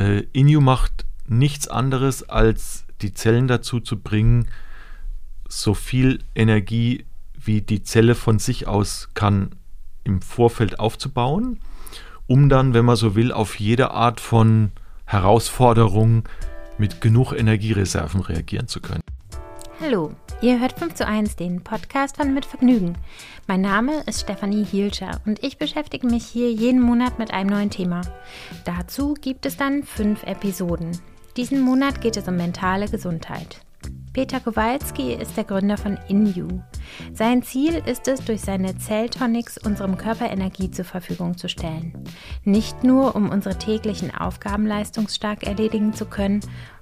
äh, Inu macht nichts anderes, als die Zellen dazu zu bringen, so viel Energie wie die Zelle von sich aus kann im Vorfeld aufzubauen, um dann, wenn man so will, auf jede Art von Herausforderung mit genug Energiereserven reagieren zu können. Hallo, ihr hört 5 zu 1, den Podcast von Mit Vergnügen. Mein Name ist Stefanie Hielscher und ich beschäftige mich hier jeden Monat mit einem neuen Thema. Dazu gibt es dann fünf Episoden. Diesen Monat geht es um mentale Gesundheit. Peter Kowalski ist der Gründer von InU. Sein Ziel ist es, durch seine Zelltonics unserem Körper Energie zur Verfügung zu stellen. Nicht nur, um unsere täglichen Aufgaben leistungsstark erledigen zu können,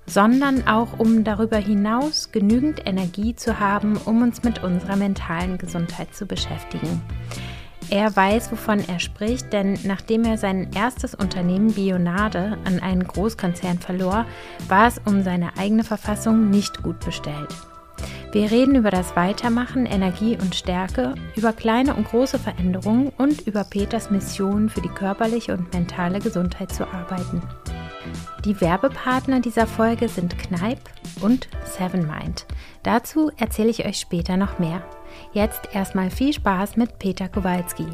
sondern auch, um darüber hinaus genügend Energie zu haben, um uns mit unserer mentalen Gesundheit zu beschäftigen. Er weiß, wovon er spricht, denn nachdem er sein erstes Unternehmen Bionade an einen Großkonzern verlor, war es um seine eigene Verfassung nicht gut bestellt. Wir reden über das Weitermachen, Energie und Stärke, über kleine und große Veränderungen und über Peters Mission für die körperliche und mentale Gesundheit zu arbeiten. Die Werbepartner dieser Folge sind Kneipp und Seven Mind. Dazu erzähle ich euch später noch mehr. Jetzt erstmal viel Spaß mit Peter Kowalski.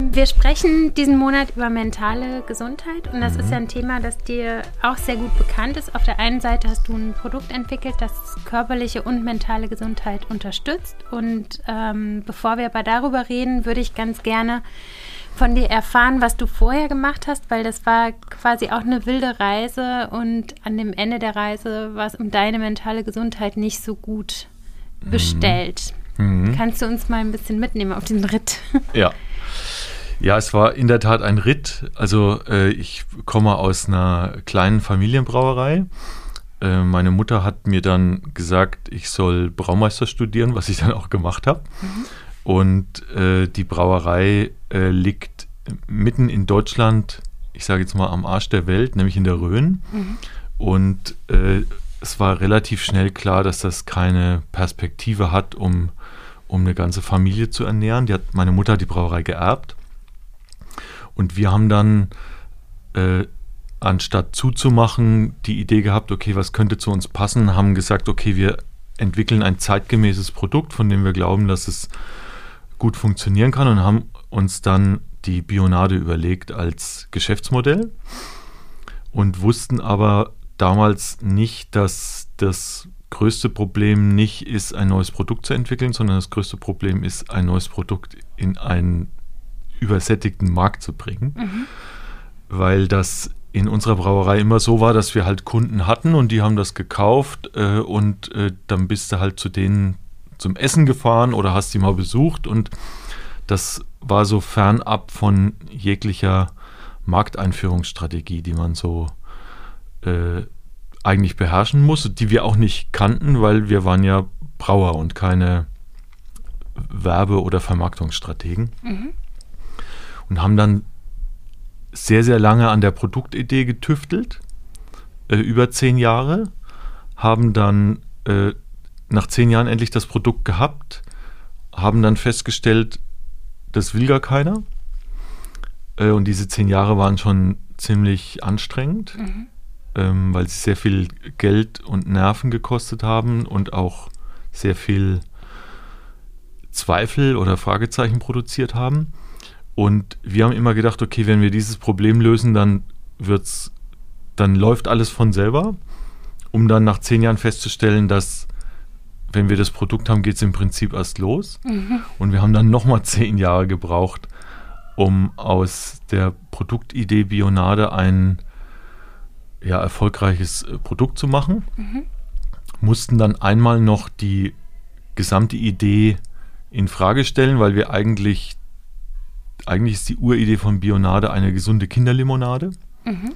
Wir sprechen diesen Monat über mentale Gesundheit und das mhm. ist ja ein Thema, das dir auch sehr gut bekannt ist. Auf der einen Seite hast du ein Produkt entwickelt, das körperliche und mentale Gesundheit unterstützt. Und ähm, bevor wir aber darüber reden, würde ich ganz gerne von dir erfahren, was du vorher gemacht hast, weil das war quasi auch eine wilde Reise und an dem Ende der Reise war es um deine mentale Gesundheit nicht so gut bestellt. Mhm. Kannst du uns mal ein bisschen mitnehmen auf den Ritt? Ja. Ja, es war in der Tat ein Ritt. Also äh, ich komme aus einer kleinen Familienbrauerei. Äh, meine Mutter hat mir dann gesagt, ich soll Braumeister studieren, was ich dann auch gemacht habe. Mhm. Und äh, die Brauerei äh, liegt mitten in Deutschland, ich sage jetzt mal am Arsch der Welt, nämlich in der Rhön. Mhm. Und äh, es war relativ schnell klar, dass das keine Perspektive hat, um, um eine ganze Familie zu ernähren. Die hat, meine Mutter hat die Brauerei geerbt. Und wir haben dann, äh, anstatt zuzumachen, die Idee gehabt, okay, was könnte zu uns passen, haben gesagt, okay, wir entwickeln ein zeitgemäßes Produkt, von dem wir glauben, dass es gut funktionieren kann und haben uns dann die Bionade überlegt als Geschäftsmodell und wussten aber damals nicht, dass das größte Problem nicht ist, ein neues Produkt zu entwickeln, sondern das größte Problem ist, ein neues Produkt in einen übersättigten Markt zu bringen. Mhm. Weil das in unserer Brauerei immer so war, dass wir halt Kunden hatten und die haben das gekauft äh, und äh, dann bist du halt zu denen zum Essen gefahren oder hast sie mal besucht und das war so fernab von jeglicher Markteinführungsstrategie, die man so äh, eigentlich beherrschen muss, die wir auch nicht kannten, weil wir waren ja Brauer und keine Werbe- oder Vermarktungsstrategen. Mhm. Und haben dann sehr, sehr lange an der Produktidee getüftelt, äh, über zehn Jahre, haben dann äh, nach zehn Jahren endlich das Produkt gehabt, haben dann festgestellt, das will gar keiner. Äh, und diese zehn Jahre waren schon ziemlich anstrengend. Mhm ähm, weil sie sehr viel Geld und Nerven gekostet haben und auch sehr viel Zweifel oder Fragezeichen produziert haben. Und wir haben immer gedacht, okay, wenn wir dieses Problem lösen, dann wird's, dann läuft alles von selber, um dann nach zehn Jahren festzustellen, dass wenn wir das Produkt haben, geht es im Prinzip erst los. Mhm. Und wir haben dann nochmal zehn Jahre gebraucht, um aus der Produktidee Bionade ein ja, erfolgreiches äh, Produkt zu machen. Mhm. Mussten dann einmal noch die gesamte Idee in Frage stellen, weil wir eigentlich, eigentlich ist die Uridee von Bionade eine gesunde Kinderlimonade. Mhm.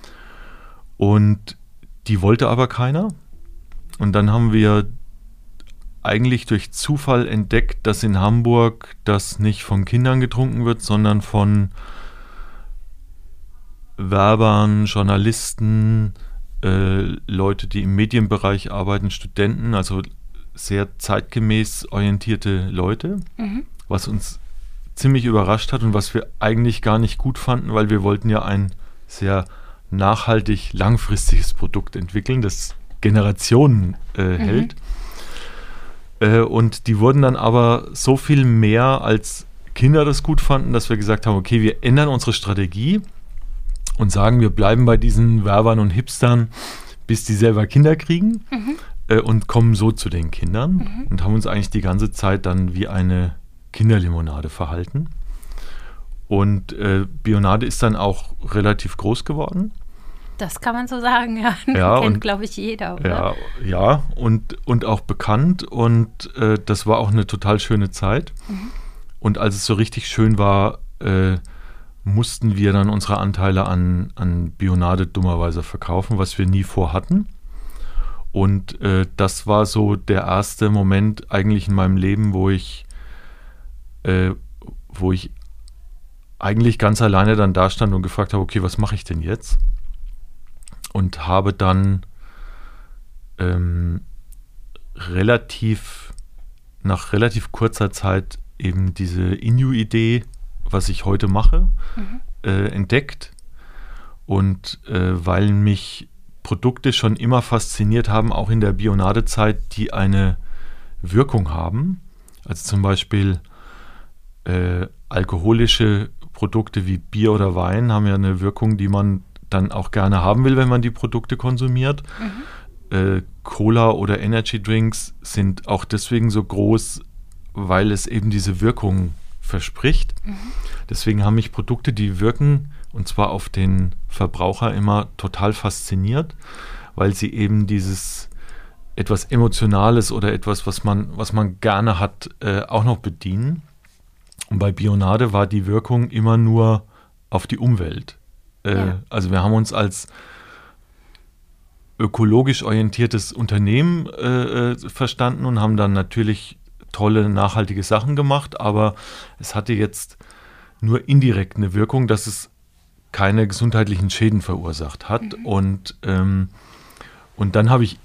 Und die wollte aber keiner. Und dann haben wir eigentlich durch Zufall entdeckt, dass in Hamburg das nicht von Kindern getrunken wird, sondern von Werbern, Journalisten, äh, Leute, die im Medienbereich arbeiten, Studenten, also sehr zeitgemäß orientierte Leute, mhm. was uns ziemlich überrascht hat und was wir eigentlich gar nicht gut fanden, weil wir wollten ja ein sehr nachhaltig langfristiges Produkt entwickeln, das Generationen äh, mhm. hält. Äh, und die wurden dann aber so viel mehr als Kinder das gut fanden, dass wir gesagt haben, okay, wir ändern unsere Strategie und sagen, wir bleiben bei diesen Werbern und Hipstern, bis die selber Kinder kriegen mhm. äh, und kommen so zu den Kindern mhm. und haben uns eigentlich die ganze Zeit dann wie eine Kinderlimonade verhalten. Und äh, Bionade ist dann auch relativ groß geworden. Das kann man so sagen, ja. ja Kennt, glaube ich, jeder. Oder? Ja, ja und, und auch bekannt. Und äh, das war auch eine total schöne Zeit. Mhm. Und als es so richtig schön war, äh, mussten wir dann unsere Anteile an, an Bionade dummerweise verkaufen, was wir nie vorhatten. Und äh, das war so der erste Moment eigentlich in meinem Leben, wo ich, äh, wo ich eigentlich ganz alleine dann da stand und gefragt habe, okay, was mache ich denn jetzt? Und habe dann ähm, relativ, nach relativ kurzer Zeit eben diese Inu-Idee, was ich heute mache, mhm. äh, entdeckt. Und äh, weil mich Produkte schon immer fasziniert haben, auch in der Bionadezeit, die eine Wirkung haben. Also zum Beispiel äh, alkoholische Produkte wie Bier oder Wein haben ja eine Wirkung, die man dann auch gerne haben will, wenn man die Produkte konsumiert. Mhm. Äh, Cola oder Energy Drinks sind auch deswegen so groß, weil es eben diese Wirkung verspricht. Mhm. Deswegen haben mich Produkte, die wirken, und zwar auf den Verbraucher immer total fasziniert, weil sie eben dieses etwas Emotionales oder etwas, was man, was man gerne hat, äh, auch noch bedienen. Und bei Bionade war die Wirkung immer nur auf die Umwelt. Äh, ja. Also wir haben uns als ökologisch orientiertes Unternehmen äh, äh verstanden und haben dann natürlich tolle, nachhaltige Sachen gemacht, aber es hatte jetzt nur indirekt eine Wirkung, dass es keine gesundheitlichen Schäden verursacht hat. Mhm. Und, ähm, und dann habe ich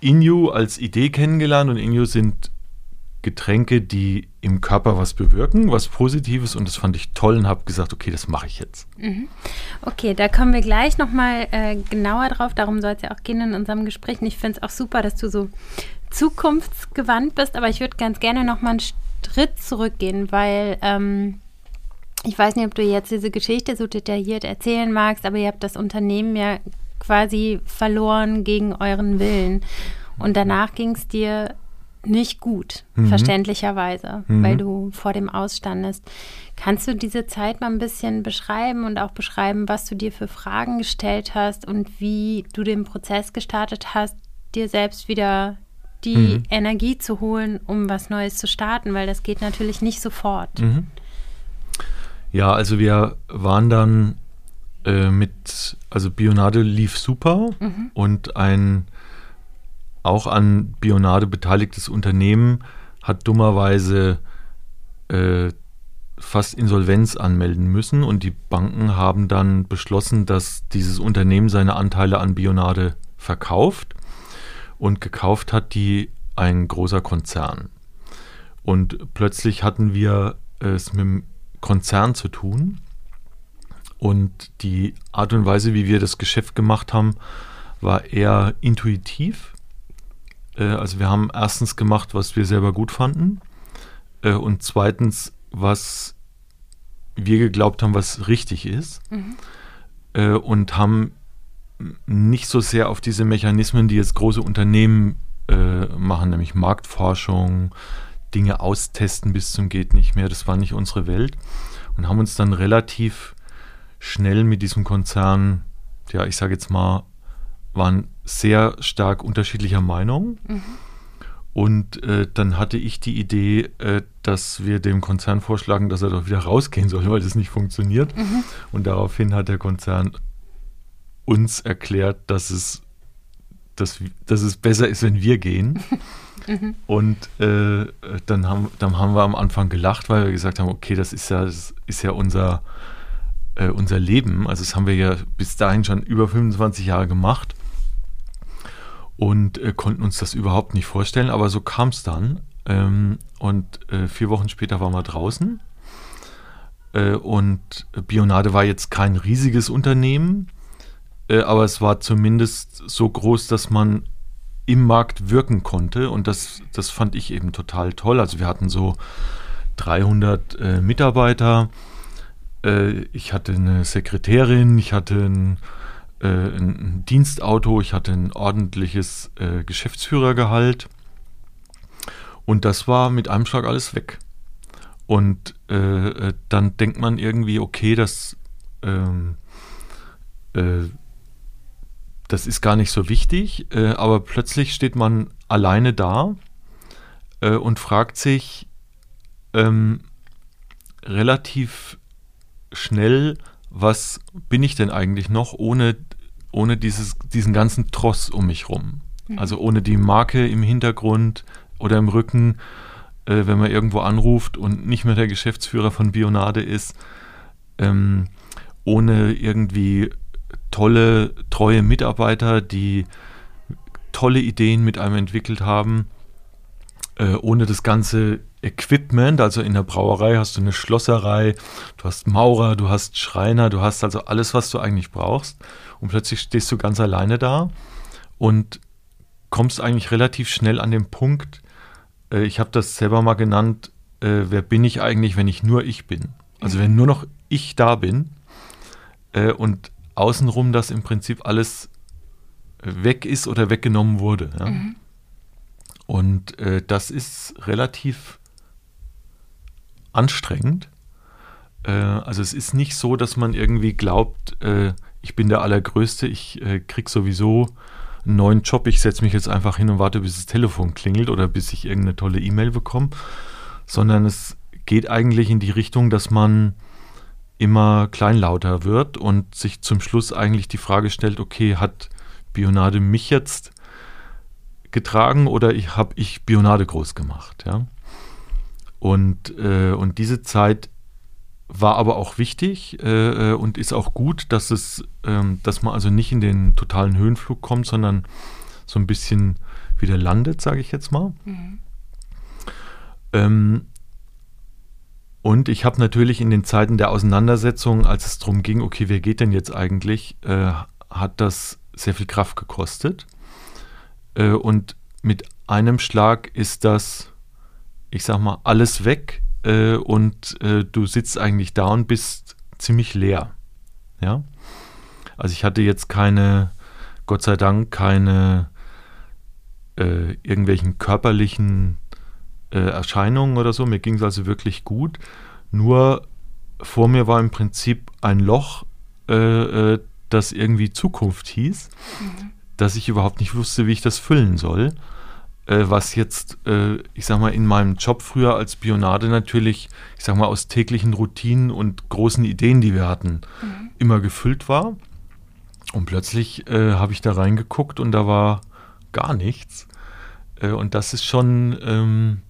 Inju als Idee kennengelernt und Inju sind Getränke, die im Körper was bewirken, was Positives und das fand ich toll und habe gesagt, okay, das mache ich jetzt. Mhm. Okay, da kommen wir gleich nochmal äh, genauer drauf, darum soll es ja auch gehen in unserem Gespräch. Und ich finde es auch super, dass du so zukunftsgewandt bist, aber ich würde ganz gerne noch mal einen Schritt zurückgehen, weil ähm, ich weiß nicht, ob du jetzt diese Geschichte so detailliert erzählen magst, aber ihr habt das Unternehmen ja quasi verloren gegen euren Willen. Und danach ging es dir nicht gut, mhm. verständlicherweise, mhm. weil du vor dem ausstandest. Kannst du diese Zeit mal ein bisschen beschreiben und auch beschreiben, was du dir für Fragen gestellt hast und wie du den Prozess gestartet hast, dir selbst wieder die mhm. Energie zu holen, um was Neues zu starten, weil das geht natürlich nicht sofort. Mhm. Ja, also wir waren dann äh, mit, also Bionade lief super mhm. und ein auch an Bionade beteiligtes Unternehmen hat dummerweise äh, fast Insolvenz anmelden müssen und die Banken haben dann beschlossen, dass dieses Unternehmen seine Anteile an Bionade verkauft und gekauft hat die ein großer Konzern. Und plötzlich hatten wir es mit dem Konzern zu tun. Und die Art und Weise, wie wir das Geschäft gemacht haben, war eher intuitiv. Äh, also wir haben erstens gemacht, was wir selber gut fanden. Äh, und zweitens, was wir geglaubt haben, was richtig ist. Mhm. Äh, und haben nicht so sehr auf diese Mechanismen, die jetzt große Unternehmen äh, machen, nämlich Marktforschung, Dinge austesten bis zum geht nicht mehr. Das war nicht unsere Welt und haben uns dann relativ schnell mit diesem Konzern, ja, ich sage jetzt mal, waren sehr stark unterschiedlicher Meinung. Mhm. Und äh, dann hatte ich die Idee, äh, dass wir dem Konzern vorschlagen, dass er doch wieder rausgehen soll, weil das nicht funktioniert. Mhm. Und daraufhin hat der Konzern uns erklärt, dass es, dass, dass es besser ist, wenn wir gehen. mhm. Und äh, dann, haben, dann haben wir am Anfang gelacht, weil wir gesagt haben, okay, das ist ja, das ist ja unser, äh, unser Leben. Also das haben wir ja bis dahin schon über 25 Jahre gemacht und äh, konnten uns das überhaupt nicht vorstellen. Aber so kam es dann. Ähm, und äh, vier Wochen später waren wir draußen. Äh, und Bionade war jetzt kein riesiges Unternehmen äh, aber es war zumindest so groß, dass man im Markt wirken konnte und das, das fand ich eben total toll. Also wir hatten so 300 äh, Mitarbeiter, äh, ich hatte eine Sekretärin, ich hatte ein, äh, ein Dienstauto, ich hatte ein ordentliches äh, Geschäftsführergehalt und das war mit einem Schlag alles weg. Und äh, dann denkt man irgendwie, okay, das ähm, äh, das ist gar nicht so wichtig, äh, aber plötzlich steht man alleine da äh, und fragt sich ähm, relativ schnell, was bin ich denn eigentlich noch ohne, ohne dieses, diesen ganzen Tross um mich rum? Mhm. Also ohne die Marke im Hintergrund oder im Rücken, äh, wenn man irgendwo anruft und nicht mehr der Geschäftsführer von Bionade ist, ähm, ohne irgendwie tolle, treue Mitarbeiter, die tolle Ideen mit einem entwickelt haben, äh, ohne das ganze Equipment, also in der Brauerei hast du eine Schlosserei, du hast Maurer, du hast Schreiner, du hast also alles, was du eigentlich brauchst. Und plötzlich stehst du ganz alleine da und kommst eigentlich relativ schnell an den Punkt, äh, ich habe das selber mal genannt, äh, wer bin ich eigentlich, wenn ich nur ich bin? Also wenn nur noch ich da bin äh, und außenrum das im Prinzip alles weg ist oder weggenommen wurde. Ja? Mhm. Und äh, das ist relativ anstrengend. Äh, also es ist nicht so, dass man irgendwie glaubt, äh, ich bin der Allergrößte, ich äh, krieg sowieso einen neuen Job, ich setze mich jetzt einfach hin und warte, bis das Telefon klingelt oder bis ich irgendeine tolle E-Mail bekomme, sondern es geht eigentlich in die Richtung, dass man immer kleinlauter wird und sich zum Schluss eigentlich die Frage stellt, okay, hat Bionade mich jetzt getragen oder ich, habe ich Bionade groß gemacht, ja? Und, äh, und diese Zeit war aber auch wichtig äh, äh, und ist auch gut, dass es, ähm, dass man also nicht in den totalen Höhenflug kommt, sondern so ein bisschen wieder landet, sage ich jetzt mal. Mhm. Ähm, und ich habe natürlich in den Zeiten der Auseinandersetzung, als es darum ging, okay, wer geht denn jetzt eigentlich, äh, hat das sehr viel Kraft gekostet. Äh, und mit einem Schlag ist das, ich sag mal, alles weg äh, und äh, du sitzt eigentlich da und bist ziemlich leer. Ja. Also ich hatte jetzt keine, Gott sei Dank, keine äh, irgendwelchen körperlichen äh, Erscheinungen oder so. Mir ging es also wirklich gut. Nur vor mir war im Prinzip ein Loch, äh, äh, das irgendwie Zukunft hieß, mhm. dass ich überhaupt nicht wusste, wie ich das füllen soll. Äh, was jetzt, äh, ich sag mal, in meinem Job früher als Bionade natürlich, ich sag mal, aus täglichen Routinen und großen Ideen, die wir hatten, mhm. immer gefüllt war. Und plötzlich äh, habe ich da reingeguckt und da war gar nichts. und das ist schon. Ähm,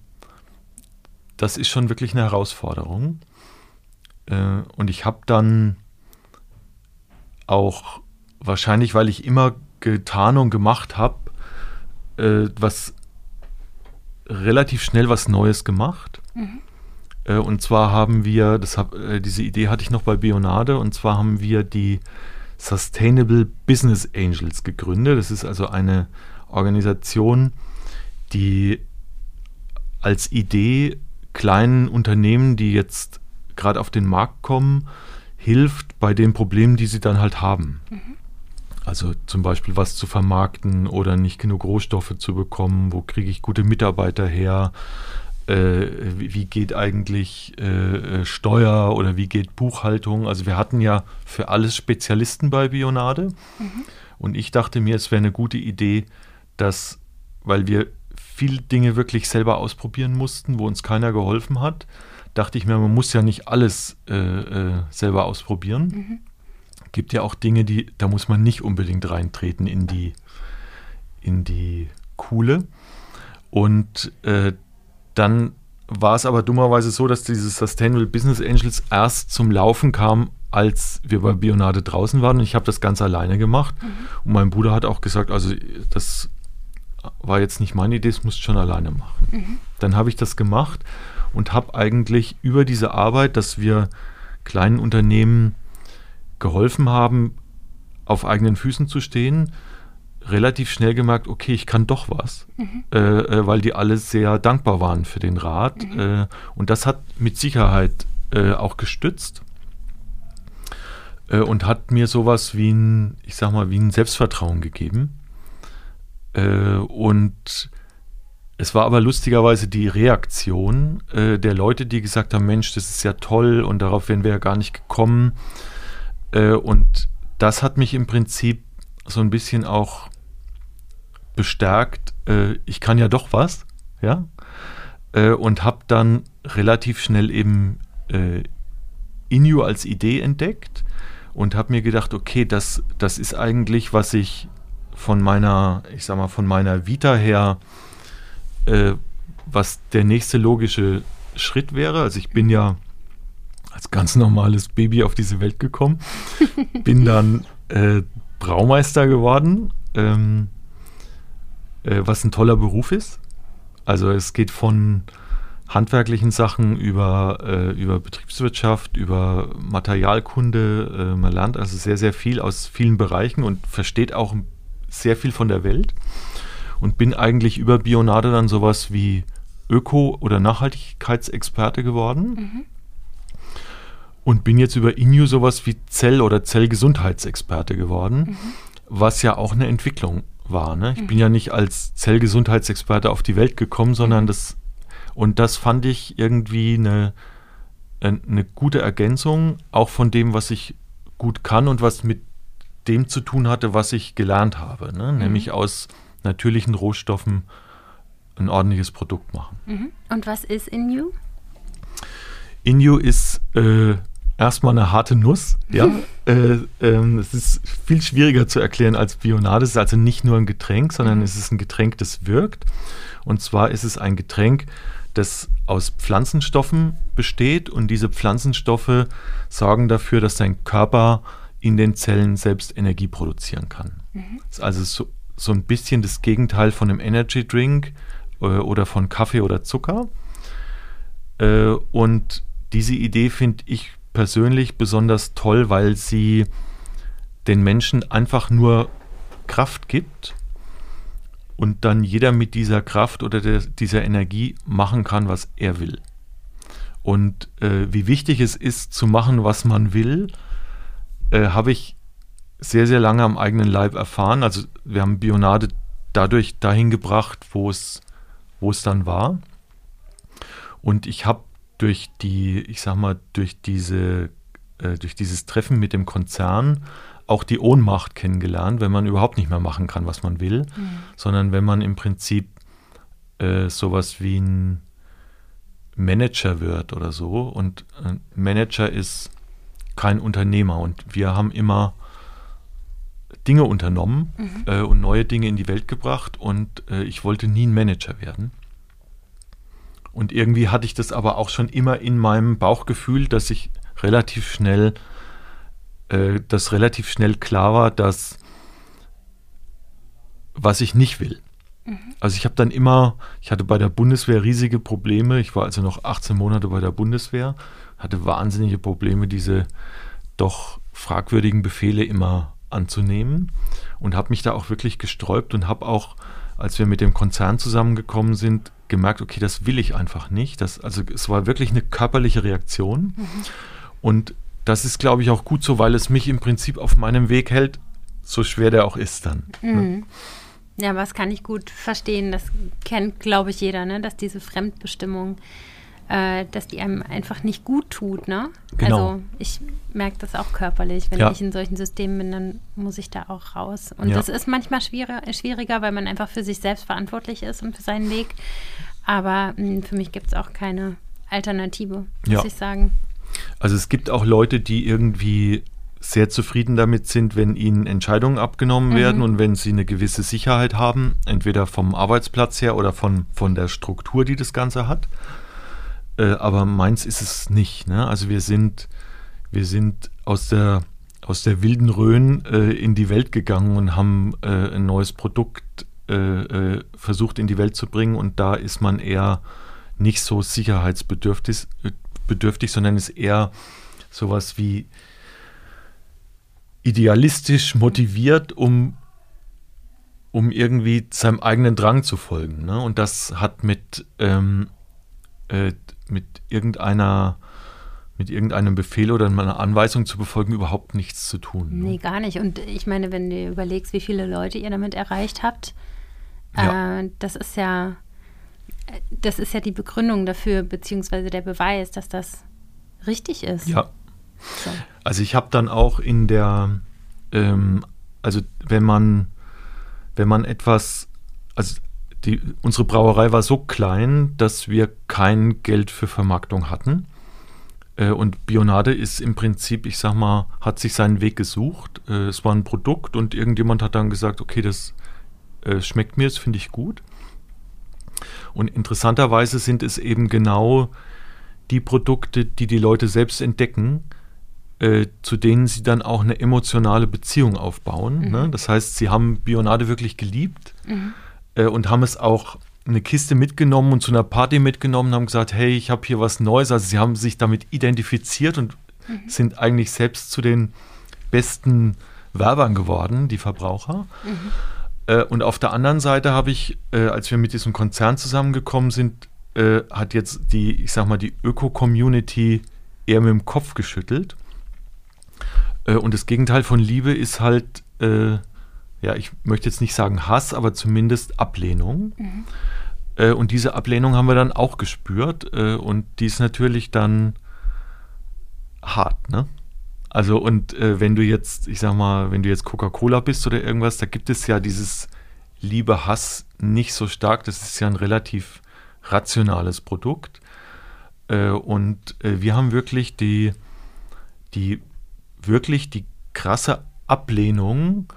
das ist schon wirklich eine Herausforderung. Äh, und ich habe dann auch wahrscheinlich, weil ich immer getan und gemacht habe, äh, was relativ schnell was Neues gemacht. Mhm. Äh, und zwar haben wir, das hab, äh, diese Idee hatte ich noch bei Bionade, und zwar haben wir die Sustainable Business Angels gegründet. Das ist also eine Organisation, die als Idee kleinen Unternehmen, die jetzt gerade auf den Markt kommen, hilft bei den Problemen, die sie dann halt haben. Mhm. Also zum Beispiel was zu vermarkten oder nicht genug Rohstoffe zu bekommen, wo kriege ich gute Mitarbeiter her, äh, wie, wie, geht eigentlich äh, äh, Steuer oder wie geht Buchhaltung. Also wir hatten ja für alles Spezialisten bei Bionade mhm. und ich dachte mir, es wäre eine gute Idee, dass, weil wir viele Dinge wirklich selber ausprobieren mussten, wo uns keiner geholfen hat, dachte ich mir, man muss ja nicht alles äh, äh, selber ausprobieren. Mhm. Gibt ja auch Dinge, die, da muss man nicht unbedingt reintreten in die, in die Kuhle. Und äh, dann war es aber dummerweise so, dass diese Sustainable Business Angels erst zum Laufen kam, als wir bei Bionade draußen waren. Und ich habe das ganz alleine gemacht. Mhm. Und mein Bruder hat auch gesagt, also das war jetzt nicht meine Idee, das musst du schon alleine machen. Mhm. Dann habe ich das gemacht und habe eigentlich über diese Arbeit, dass wir kleinen Unternehmen geholfen haben, auf eigenen Füßen zu stehen, relativ schnell gemerkt, okay, ich kann doch was, mhm. äh, äh, weil die alle sehr dankbar waren für den Rat. Mhm. Äh, und das hat mit Sicherheit äh, auch gestützt äh, und hat mir sowas wie ein, ich sag mal, wie ein Selbstvertrauen gegeben. Äh, und es war aber lustigerweise die Reaktion der Leute, die gesagt haben, Mensch, das ist ja toll und darauf wären wir ja gar nicht gekommen. Und das hat mich im Prinzip so ein bisschen auch bestärkt, äh, ich kann ja doch was, ja, äh, und habe dann relativ schnell eben äh, Inu als Idee entdeckt und habe mir gedacht, okay, das, das ist eigentlich, was ich von meiner, ich sag mal, von meiner Vita her, äh, was der nächste logische Schritt wäre. Also ich bin ja als ganz normales Baby auf diese Welt gekommen, bin dann äh, Braumeister geworden. Ähm, äh, was ein toller Beruf ist. Also es geht von handwerklichen Sachen über, äh, über Betriebswirtschaft, über Materialkunde. Äh, man lernt also sehr, sehr viel aus vielen Bereichen und versteht auch sehr viel von der Welt. Und bin eigentlich über Bionade dann sowas wie Öko- oder Nachhaltigkeitsexperte geworden. Mhm. Und bin jetzt über Inu sowas wie Zell- oder Zellgesundheitsexperte geworden, mhm. was ja auch eine Entwicklung war. Ne? Ich mhm. bin ja nicht als Zellgesundheitsexperte auf die Welt gekommen, sondern mhm. das, und das fand ich irgendwie eine, eine gute Ergänzung, auch von dem, was ich gut kann und was mit dem zu tun hatte, was ich gelernt habe. Ne? Mhm. Nämlich aus natürlichen Rohstoffen ein ordentliches Produkt machen. Mhm. Und was ist Inu? Inu ist äh, erstmal eine harte Nuss. Ja, äh, ähm, es ist viel schwieriger zu erklären als Bionade. Es ist also nicht nur ein Getränk, sondern mhm. es ist ein Getränk, das wirkt. Und zwar ist es ein Getränk, das aus Pflanzenstoffen besteht und diese Pflanzenstoffe sorgen dafür, dass dein Körper in den Zellen selbst Energie produzieren kann. Mhm. Das ist also so, so ein bisschen das Gegenteil von einem Energy Drink äh, oder von Kaffee oder Zucker. Äh, und diese Idee finde ich persönlich besonders toll, weil sie den Menschen einfach nur Kraft gibt und dann jeder mit dieser Kraft oder der, dieser Energie machen kann, was er will. Und äh, wie wichtig es ist, zu machen, was man will, äh, habe ich sehr, sehr lange am eigenen Leib erfahren. Also wir haben Bionade dadurch dahin gebracht, wo es, wo es dann war. Und ich habe durch die, ich sag mal, durch diese, äh, durch dieses Treffen mit dem Konzern auch die Ohnmacht kennengelernt, wenn man überhaupt nicht mehr machen kann, was man will, mhm. sondern wenn man im Prinzip äh, sowas wie ein Manager wird oder so. Und ein Manager ist kein Unternehmer. Und wir haben immer Dinge unternommen mhm. äh, und neue Dinge in die Welt gebracht. Und äh, ich wollte nie ein Manager werden. Und irgendwie hatte ich das aber auch schon immer in meinem Bauchgefühl, dass ich relativ schnell, äh, dass relativ schnell klar war, dass was ich nicht will. Mhm. Also ich habe dann immer, ich hatte bei der Bundeswehr riesige Probleme. Ich war also noch 18 Monate bei der Bundeswehr, hatte wahnsinnige Probleme, diese doch fragwürdigen Befehle immer anzunehmen und habe mich da auch wirklich gesträubt und habe auch, als wir mit dem Konzern zusammengekommen sind, gemerkt, okay, das will ich einfach nicht. Das, also es war wirklich eine körperliche Reaktion. Mhm. Und das ist, glaube ich, auch gut so, weil es mich im Prinzip auf meinem Weg hält, so schwer der auch ist dann. Ne? Mhm. Ne? Ja, was kann ich gut verstehen. Das kennt, glaube ich, jeder, ne? dass diese Fremdbestimmung äh, dass die einem einfach nicht gut tut. Ne? Genau. Also ich merke das auch körperlich. Wenn ja. ich in solchen Systemen bin, dann muss ich da auch raus. Und ja. das ist manchmal schwieriger, schwieriger, weil man einfach für sich selbst verantwortlich ist und für seinen Weg. Aber mh, hm, für mich gibt es auch keine Alternative, muss ja. ich sagen. Also es gibt auch Leute, die irgendwie sehr zufrieden damit sind, wenn ihnen Entscheidungen abgenommen mhm. werden und wenn sie eine gewisse Sicherheit haben, entweder vom Arbeitsplatz her oder von, von der Struktur, die das Ganze hat. Äh, aber meins ist es nicht. Ne? Also wir sind, wir sind aus der, aus der wilden Rhön äh, in die Welt gegangen und haben äh, ein neues Produkt äh, äh, versucht in die Welt zu bringen und da ist man eher nicht so sicherheitsbedürftig, bedürftig, sondern ist eher sowas wie idealistisch motiviert, um, um irgendwie seinem eigenen Drang zu folgen. Ne? Und das hat mit, ähm, äh, mit irgendeiner mit irgendeinem Befehl oder einer Anweisung zu befolgen überhaupt nichts zu tun. Ne? Nee, gar nicht. Und ich meine, wenn du überlegst, wie viele Leute ihr damit erreicht habt, ja. äh, das ist ja das ist ja die Begründung dafür, beziehungsweise der Beweis, dass das richtig ist. Ja. So. Also ich habe dann auch in der, ähm, also wenn man, wenn man etwas, also die, unsere Brauerei war so klein, dass wir kein Geld für Vermarktung hatten. Äh, und Bionade ist im Prinzip, ich sag mal, hat sich seinen Weg gesucht. Äh, es war ein Produkt und irgendjemand hat dann gesagt, okay, das äh, schmeckt mir, das finde ich gut. Und interessanterweise sind es eben genau die Produkte, die die Leute selbst entdecken, äh, zu denen sie dann auch eine emotionale Beziehung aufbauen. Mhm. Ne? Das heißt, sie haben Bionade wirklich geliebt mhm. Äh, und haben es auch eine Kiste mitgenommen und zu einer Party mitgenommen und haben gesagt, hey, ich habe hier was Neues. Also sie haben sich damit identifiziert und mhm. sind eigentlich selbst zu den besten Werbern geworden, die Verbraucher. Mhm. Äh, und auf der anderen Seite habe ich, äh, als wir mit diesem Konzern zusammengekommen sind, äh, hat jetzt die, ich sag mal, die Öko-Community eher mit dem Kopf geschüttelt. Äh, und das Gegenteil von Liebe ist halt, äh, ja, ich möchte jetzt nicht sagen Hass, aber zumindest Ablehnung. Mhm. Äh, und diese Ablehnung haben wir dann auch gespürt. und die ist natürlich dann hart, ne? Also und äh, wenn du jetzt, ich sag mal, wenn du jetzt Coca-Cola bist oder irgendwas, da gibt es ja dieses Liebe-Hass nicht so stark. Das ist ja ein relativ rationales Produkt. Äh, und äh, wir haben wirklich die, die, wirklich die krasse Ablehnung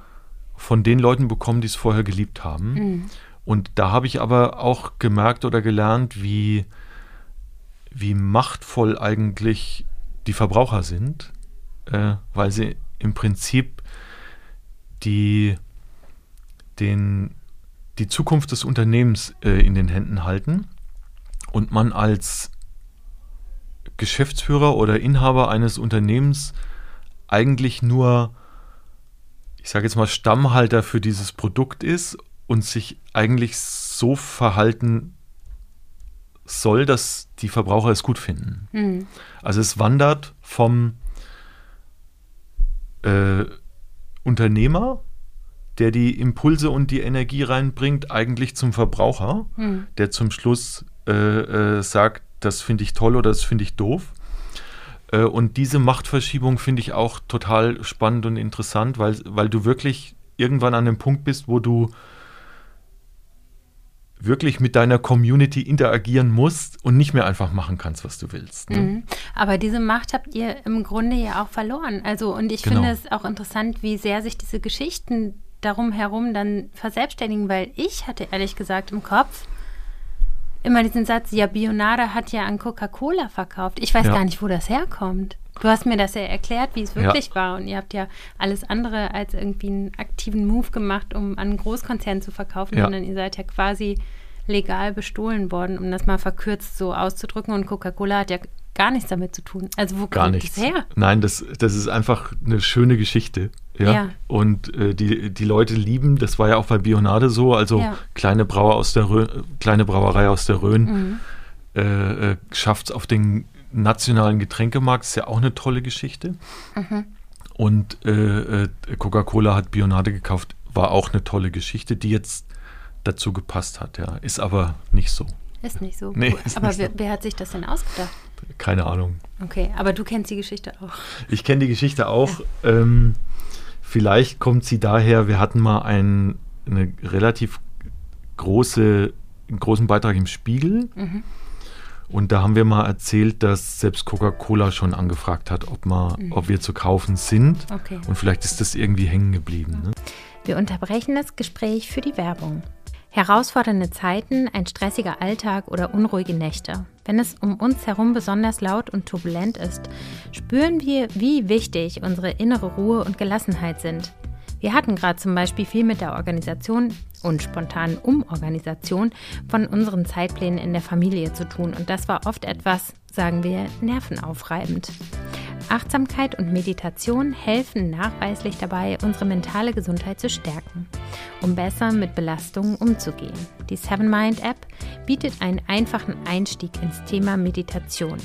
von den Leuten bekommen, die es vorher geliebt haben. Mhm. Und da habe ich aber auch gemerkt oder gelernt, wie, wie machtvoll eigentlich die Verbraucher sind äh, weil sie im Prinzip die, den, die Zukunft des Unternehmens äh, in den Händen halten und man als Geschäftsführer oder Inhaber eines Unternehmens eigentlich nur, ich sage jetzt mal, Stammhalter für dieses Produkt ist und sich eigentlich so verhalten soll, dass die Verbraucher es gut finden. Mhm. Also es wandert vom äh, Unternehmer, der die Impulse und die Energie reinbringt, eigentlich zum Verbraucher, hm. der zum Schluss äh, äh, sagt, das finde ich toll oder das finde ich doof. Äh, und diese Machtverschiebung finde ich auch total spannend und interessant, weil, weil du wirklich irgendwann an dem Punkt bist, wo du wirklich mit deiner Community interagieren musst und nicht mehr einfach machen kannst, was du willst. Ne? Mhm. Aber diese Macht habt ihr im Grunde ja auch verloren. Also, und ich genau. finde es auch interessant, wie sehr sich diese Geschichten darum herum dann verselbstständigen, weil ich hatte ehrlich gesagt im Kopf immer diesen Satz, ja, Bionada hat ja an Coca-Cola verkauft. Ich weiß ja. gar nicht, wo das herkommt. Du hast mir das ja erklärt, wie es wirklich ja. war. Und ihr habt ja alles andere als irgendwie einen aktiven Move gemacht, um an einen Großkonzern zu verkaufen, ja. sondern ihr seid ja quasi legal bestohlen worden, um das mal verkürzt so auszudrücken. Und Coca-Cola hat ja gar nichts damit zu tun. Also wo gar kommt nichts. das her? Nein, das, das ist einfach eine schöne Geschichte. Ja. ja. Und äh, die, die Leute lieben, das war ja auch bei Bionade so, also ja. kleine Brauer aus der Rhön, kleine Brauerei aus der Rhön mhm. äh, äh, schafft es auf den nationalen Getränkemarkt, ist ja auch eine tolle Geschichte. Mhm. Und äh, äh, Coca-Cola hat Bionade gekauft, war auch eine tolle Geschichte, die jetzt dazu gepasst hat, ja. Ist aber nicht so. Ist nicht so. Nee, aber wer, so. wer, hat sich das denn ausgedacht? Keine Ahnung. Okay, aber du kennst die Geschichte auch. Ich kenne die Geschichte auch. Ja. Ähm, vielleicht kommt sie daher, wir hatten mal ein, eine relativ große, einen großen Beitrag im Spiegel. Mhm. Und da haben wir mal erzählt, dass selbst Coca-Cola schon angefragt hat, ob, wir, mhm. ob wir zu kaufen sind. Okay. Und vielleicht ist das irgendwie hängen geblieben. Ne? Wir unterbrechen das Gespräch für die Werbung. Herausfordernde Zeiten, ein stressiger Alltag oder unruhige Nächte. Wenn es um uns herum besonders laut und turbulent ist, spüren wir, wie wichtig unsere innere Ruhe und Gelassenheit sind. Wir hatten gerade zum Beispiel viel mit der Organisation und spontanen Umorganisation von unseren Zeitplänen in der Familie zu tun und das war oft etwas, sagen wir, nervenaufreibend. Achtsamkeit und Meditation helfen nachweislich dabei, unsere mentale Gesundheit zu stärken, um besser mit Belastungen umzugehen. Die Seven Mind App bietet einen einfachen Einstieg ins Thema Meditation.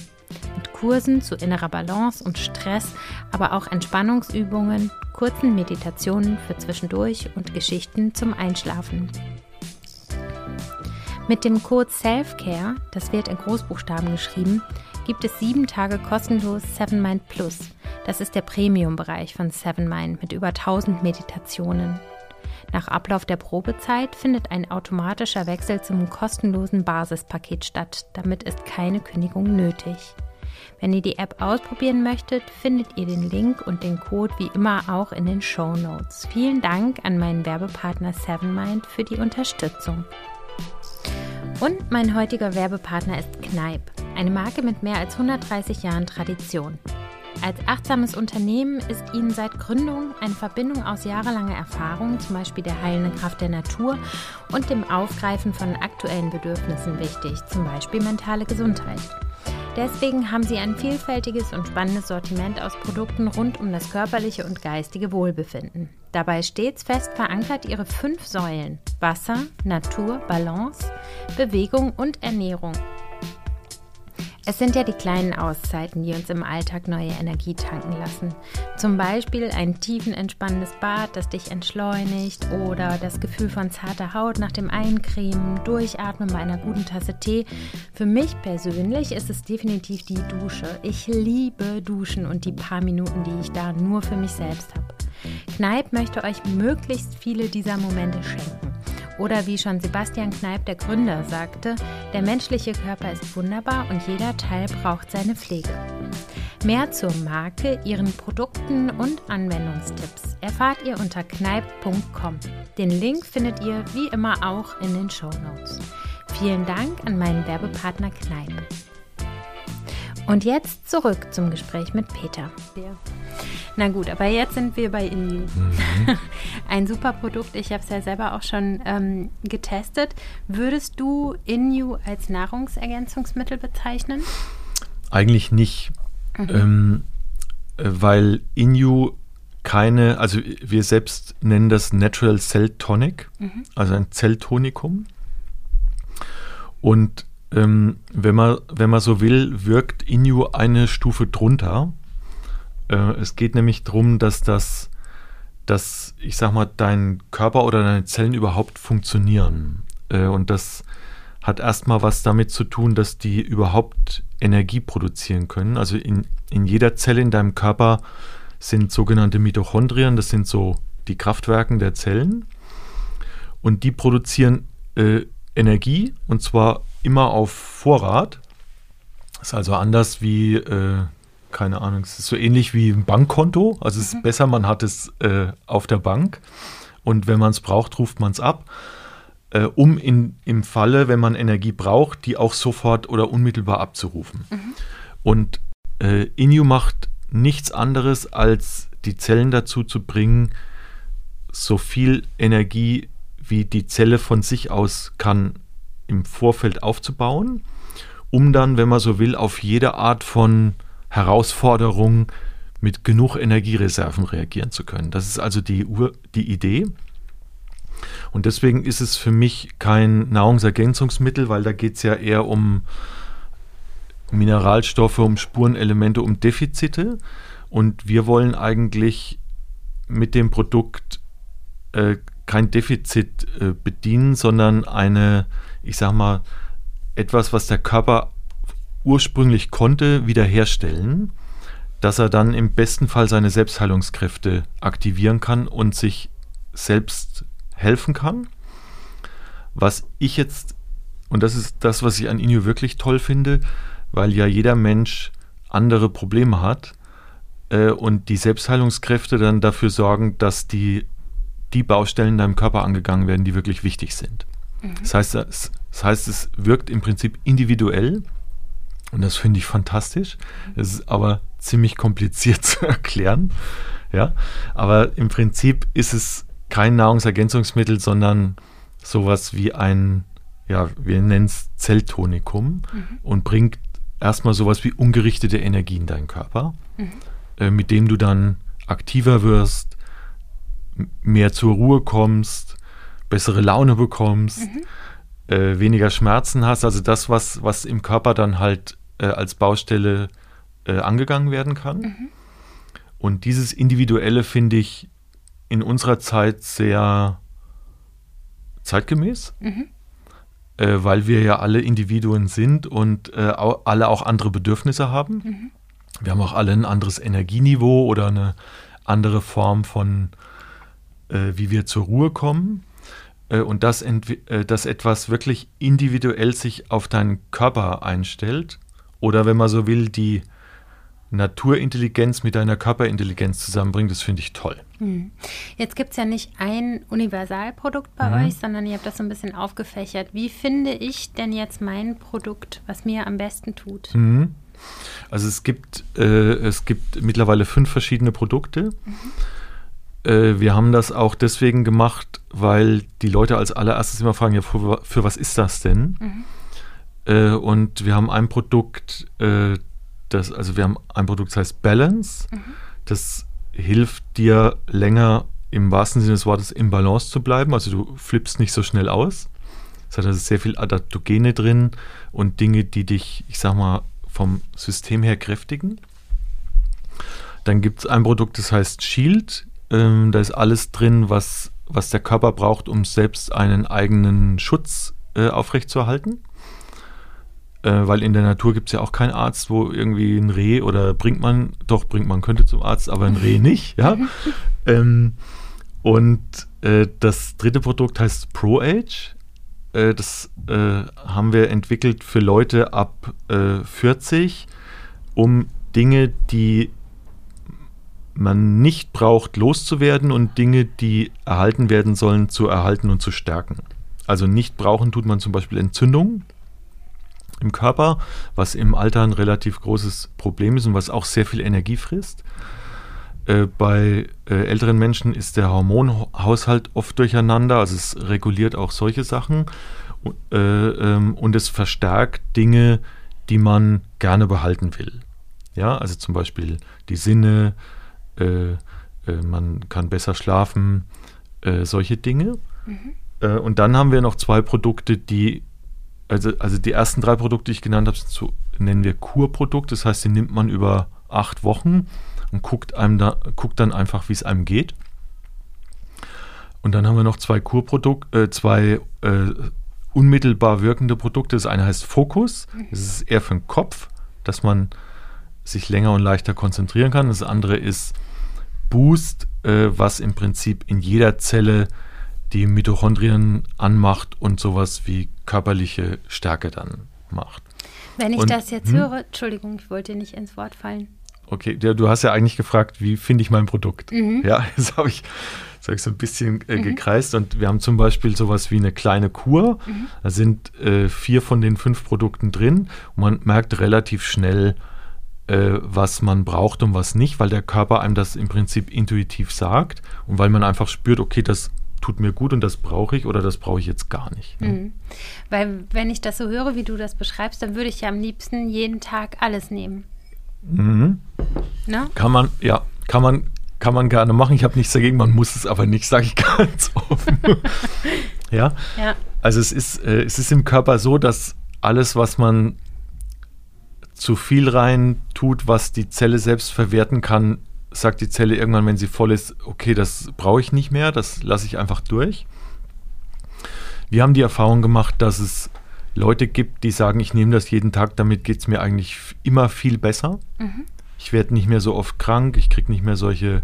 Mit Kursen zu innerer Balance und Stress, aber auch Entspannungsübungen, kurzen Meditationen für zwischendurch und Geschichten zum Einschlafen. Mit dem Code Selfcare, das wird in Großbuchstaben geschrieben, gibt es sieben Tage kostenlos Seven Mind Plus. Das ist der Premium-Bereich von Seven Mind mit über 1000 Meditationen. Nach Ablauf der Probezeit findet ein automatischer Wechsel zum kostenlosen Basispaket statt. Damit ist keine Kündigung nötig. Wenn ihr die App ausprobieren möchtet, findet ihr den Link und den Code wie immer auch in den Show Notes. Vielen Dank an meinen Werbepartner Sevenmind für die Unterstützung. Und mein heutiger Werbepartner ist Kneip, eine Marke mit mehr als 130 Jahren Tradition. Als achtsames Unternehmen ist Ihnen seit Gründung eine Verbindung aus jahrelanger Erfahrung, zum Beispiel der heilenden Kraft der Natur und dem Aufgreifen von aktuellen Bedürfnissen wichtig, zum Beispiel mentale Gesundheit. Deswegen haben sie ein vielfältiges und spannendes Sortiment aus Produkten rund um das körperliche und geistige Wohlbefinden. Dabei stets fest verankert ihre fünf Säulen Wasser, Natur, Balance, Bewegung und Ernährung es sind ja die kleinen Auszeiten, die uns im Alltag neue Energie tanken lassen. Zum Beispiel ein tiefenentspannendes Bad, das dich entschleunigt oder das Gefühl von zarter Haut nach dem Eincremen, Durchatmen bei einer guten Tasse Tee. Für mich persönlich ist es definitiv die Dusche. Ich liebe Duschen und die paar Minuten, die ich da nur für mich selbst habe. Kneip möchte euch möglichst viele dieser Momente schenken. Oder wie schon Sebastian Kneip, der Gründer, sagte, der menschliche Körper ist wunderbar und jeder Teil braucht seine Pflege. Mehr zur Marke, ihren Produkten und Anwendungstipps erfahrt ihr unter kneip.com. Den Link findet ihr wie immer auch in den Show Notes. Vielen Dank an meinen Werbepartner Kneip. Und jetzt zurück zum Gespräch mit Peter. Na gut, aber jetzt sind wir bei Inu. Mhm. Ein super Produkt. Ich habe es ja selber auch schon ähm, getestet. Würdest du Inu als Nahrungsergänzungsmittel bezeichnen? Eigentlich nicht, mhm. ähm, äh, weil Inu keine, also wir selbst nennen das Natural Cell Tonic, mhm. also ein Zelltonikum. Und ähm, wenn, man, wenn man so will, wirkt Inu eine Stufe drunter. Äh, es geht nämlich darum, dass das, dass, ich sag mal, dein Körper oder deine Zellen überhaupt funktionieren. Äh, und das hat erstmal was damit zu tun, dass die überhaupt Energie produzieren können. Also in, in jeder Zelle in deinem Körper sind sogenannte Mitochondrien, das sind so die Kraftwerken der Zellen. Und die produzieren äh, Energie und zwar immer auf Vorrat. Das ist also anders wie äh, keine Ahnung, es ist so ähnlich wie ein Bankkonto. Also es ist mhm. besser, man hat es äh, auf der Bank und wenn man es braucht, ruft man es ab, äh, um in, im Falle, wenn man Energie braucht, die auch sofort oder unmittelbar abzurufen. Mhm. Und äh, Inu macht nichts anderes, als die Zellen dazu zu bringen, so viel Energie wie die Zelle von sich aus kann, im Vorfeld aufzubauen, um dann, wenn man so will, auf jede Art von Herausforderungen mit genug Energiereserven reagieren zu können. Das ist also die, Ur die Idee. Und deswegen ist es für mich kein Nahrungsergänzungsmittel, weil da geht es ja eher um Mineralstoffe, um Spurenelemente, um Defizite. Und wir wollen eigentlich mit dem Produkt äh, kein Defizit äh, bedienen, sondern eine, ich sag mal, etwas, was der Körper ursprünglich konnte, wiederherstellen, dass er dann im besten Fall seine Selbstheilungskräfte aktivieren kann und sich selbst helfen kann. Was ich jetzt, und das ist das, was ich an Inu wirklich toll finde, weil ja jeder Mensch andere Probleme hat äh, und die Selbstheilungskräfte dann dafür sorgen, dass die, die Baustellen in deinem Körper angegangen werden, die wirklich wichtig sind. Mhm. Das, heißt, das, das heißt, es wirkt im Prinzip individuell und das finde ich fantastisch. Es ist aber ziemlich kompliziert zu erklären. Ja, aber im Prinzip ist es kein Nahrungsergänzungsmittel, sondern sowas wie ein, ja, wir nennen es Zelltonikum mhm. und bringt erstmal sowas wie ungerichtete Energie in deinen Körper. Mhm. äh, mit dem du dann aktiver wirst, mehr zur Ruhe kommst, bessere Laune bekommst, mhm. äh, weniger Schmerzen hast. Also das, was, was im Körper dann halt äh, als Baustelle äh, angegangen werden kann. Mhm. Und dieses Individuelle finde ich in unserer Zeit sehr zeitgemäß, mhm. äh, weil wir ja alle Individuen sind und äh, auch, alle auch andere Bedürfnisse haben. Mhm. Wir haben auch alle ein anderes Energieniveau oder eine andere Form von, äh, wie wir zur Ruhe kommen. Äh, und dass, äh, dass etwas wirklich individuell sich auf deinen Körper einstellt oder wenn man so will, die Naturintelligenz mit deiner Körperintelligenz zusammenbringt, das finde ich toll. Hm. Jetzt gibt es ja nicht ein Universalprodukt bei mhm. euch, sondern ihr habt das so ein bisschen aufgefächert. Wie finde ich denn jetzt mein Produkt, was mir am besten tut? Mhm. Also es gibt, äh, es gibt mittlerweile fünf verschiedene Produkte. Mhm. Äh, wir haben das auch deswegen gemacht, weil die Leute als allererstes immer fragen, ja, für, für was ist das denn? Mhm. Äh, und wir haben ein Produkt, äh, das, also wir haben ein Produkt, das heißt Balance. Mhm. Das hilft dir länger im wahrsten Sinne des Wortes im Balance zu bleiben. Also du flippst nicht so schnell aus. Es hat also sehr viel Adaptogene drin und Dinge, die dich, ich sag mal, vom System her kräftigen. Dann gibt es ein Produkt, das heißt Shield. Ähm, da ist alles drin, was, was der Körper braucht, um selbst einen eigenen Schutz äh, aufrechtzuerhalten äh, weil in der Natur gibt es ja auch keinen Arzt, wo irgendwie ein Reh oder bringt man, doch bringt man könnte zum Arzt, aber ein Reh nicht, ja. ähm, und äh, das dritte Produkt heißt ProAge. Äh, das äh, haben wir entwickelt für Leute ab 40, äh, um Dinge, die man nicht braucht, loszuwerden und Dinge, die erhalten werden sollen, zu erhalten und zu stärken. Also nicht brauchen tut man zum Beispiel Entzündungen im Körper, was im Alter ein relativ großes Problem ist und was auch sehr viel Energie frisst. Äh, bei äh, älteren Menschen ist der Hormonhaushalt oft durcheinander, also es reguliert auch solche Sachen äh, ähm, und es verstärkt Dinge, die man gerne behalten will. Ja, also zum Beispiel die Sinne, äh, äh, man kann besser schlafen, äh, solche Dinge. Mhm. und dann haben wir noch zwei Produkte, die also, also die ersten drei Produkte, die ich genannt habe, so, nennen wir Kurprodukte. Das heißt, die nimmt man über acht Wochen und guckt, einem da, guckt dann einfach, wie es einem geht. Und dann haben wir noch zwei Kurprodukte, äh, zwei äh, unmittelbar wirkende Produkte. Das eine heißt Fokus. Das ist eher für den Kopf, dass man sich länger und leichter konzentrieren kann. Das andere ist Boost, äh, was im Prinzip in jeder Zelle die Mitochondrien anmacht und sowas wie körperliche Stärke dann macht. Wenn ich und, das jetzt hm? höre, Entschuldigung, ich wollte nicht ins Wort fallen. Okay, ja, du hast ja eigentlich gefragt, wie finde ich mein Produkt? Mhm. Ja, das habe ich, hab ich so ein bisschen äh, mhm. gekreist und wir haben zum Beispiel sowas wie eine kleine Kur. Mhm. Da sind äh, vier von den fünf Produkten drin und man merkt relativ schnell, äh, was man braucht und was nicht, weil der Körper einem das im Prinzip intuitiv sagt und weil man einfach spürt, okay, das tut mir gut und das brauche ich oder das brauche ich jetzt gar nicht. Ne? Mhm. Weil wenn ich das so höre, wie du das beschreibst, dann würde ich ja am liebsten jeden Tag alles nehmen. Mhm. Ne? Kann man, ja, kann man, kann man gerne machen. Ich habe nichts dagegen, man muss es aber nicht, sage ich ganz offen. ja? ja. Also es ist, äh, es ist im Körper so, dass alles, was man zu viel rein tut, was die Zelle selbst verwerten kann, sagt die Zelle irgendwann, wenn sie voll ist, okay, das brauche ich nicht mehr, das lasse ich einfach durch. Wir haben die Erfahrung gemacht, dass es Leute gibt, die sagen, ich nehme das jeden Tag, damit geht es mir eigentlich immer viel besser. Mhm. Ich werde nicht mehr so oft krank, ich kriege nicht mehr solche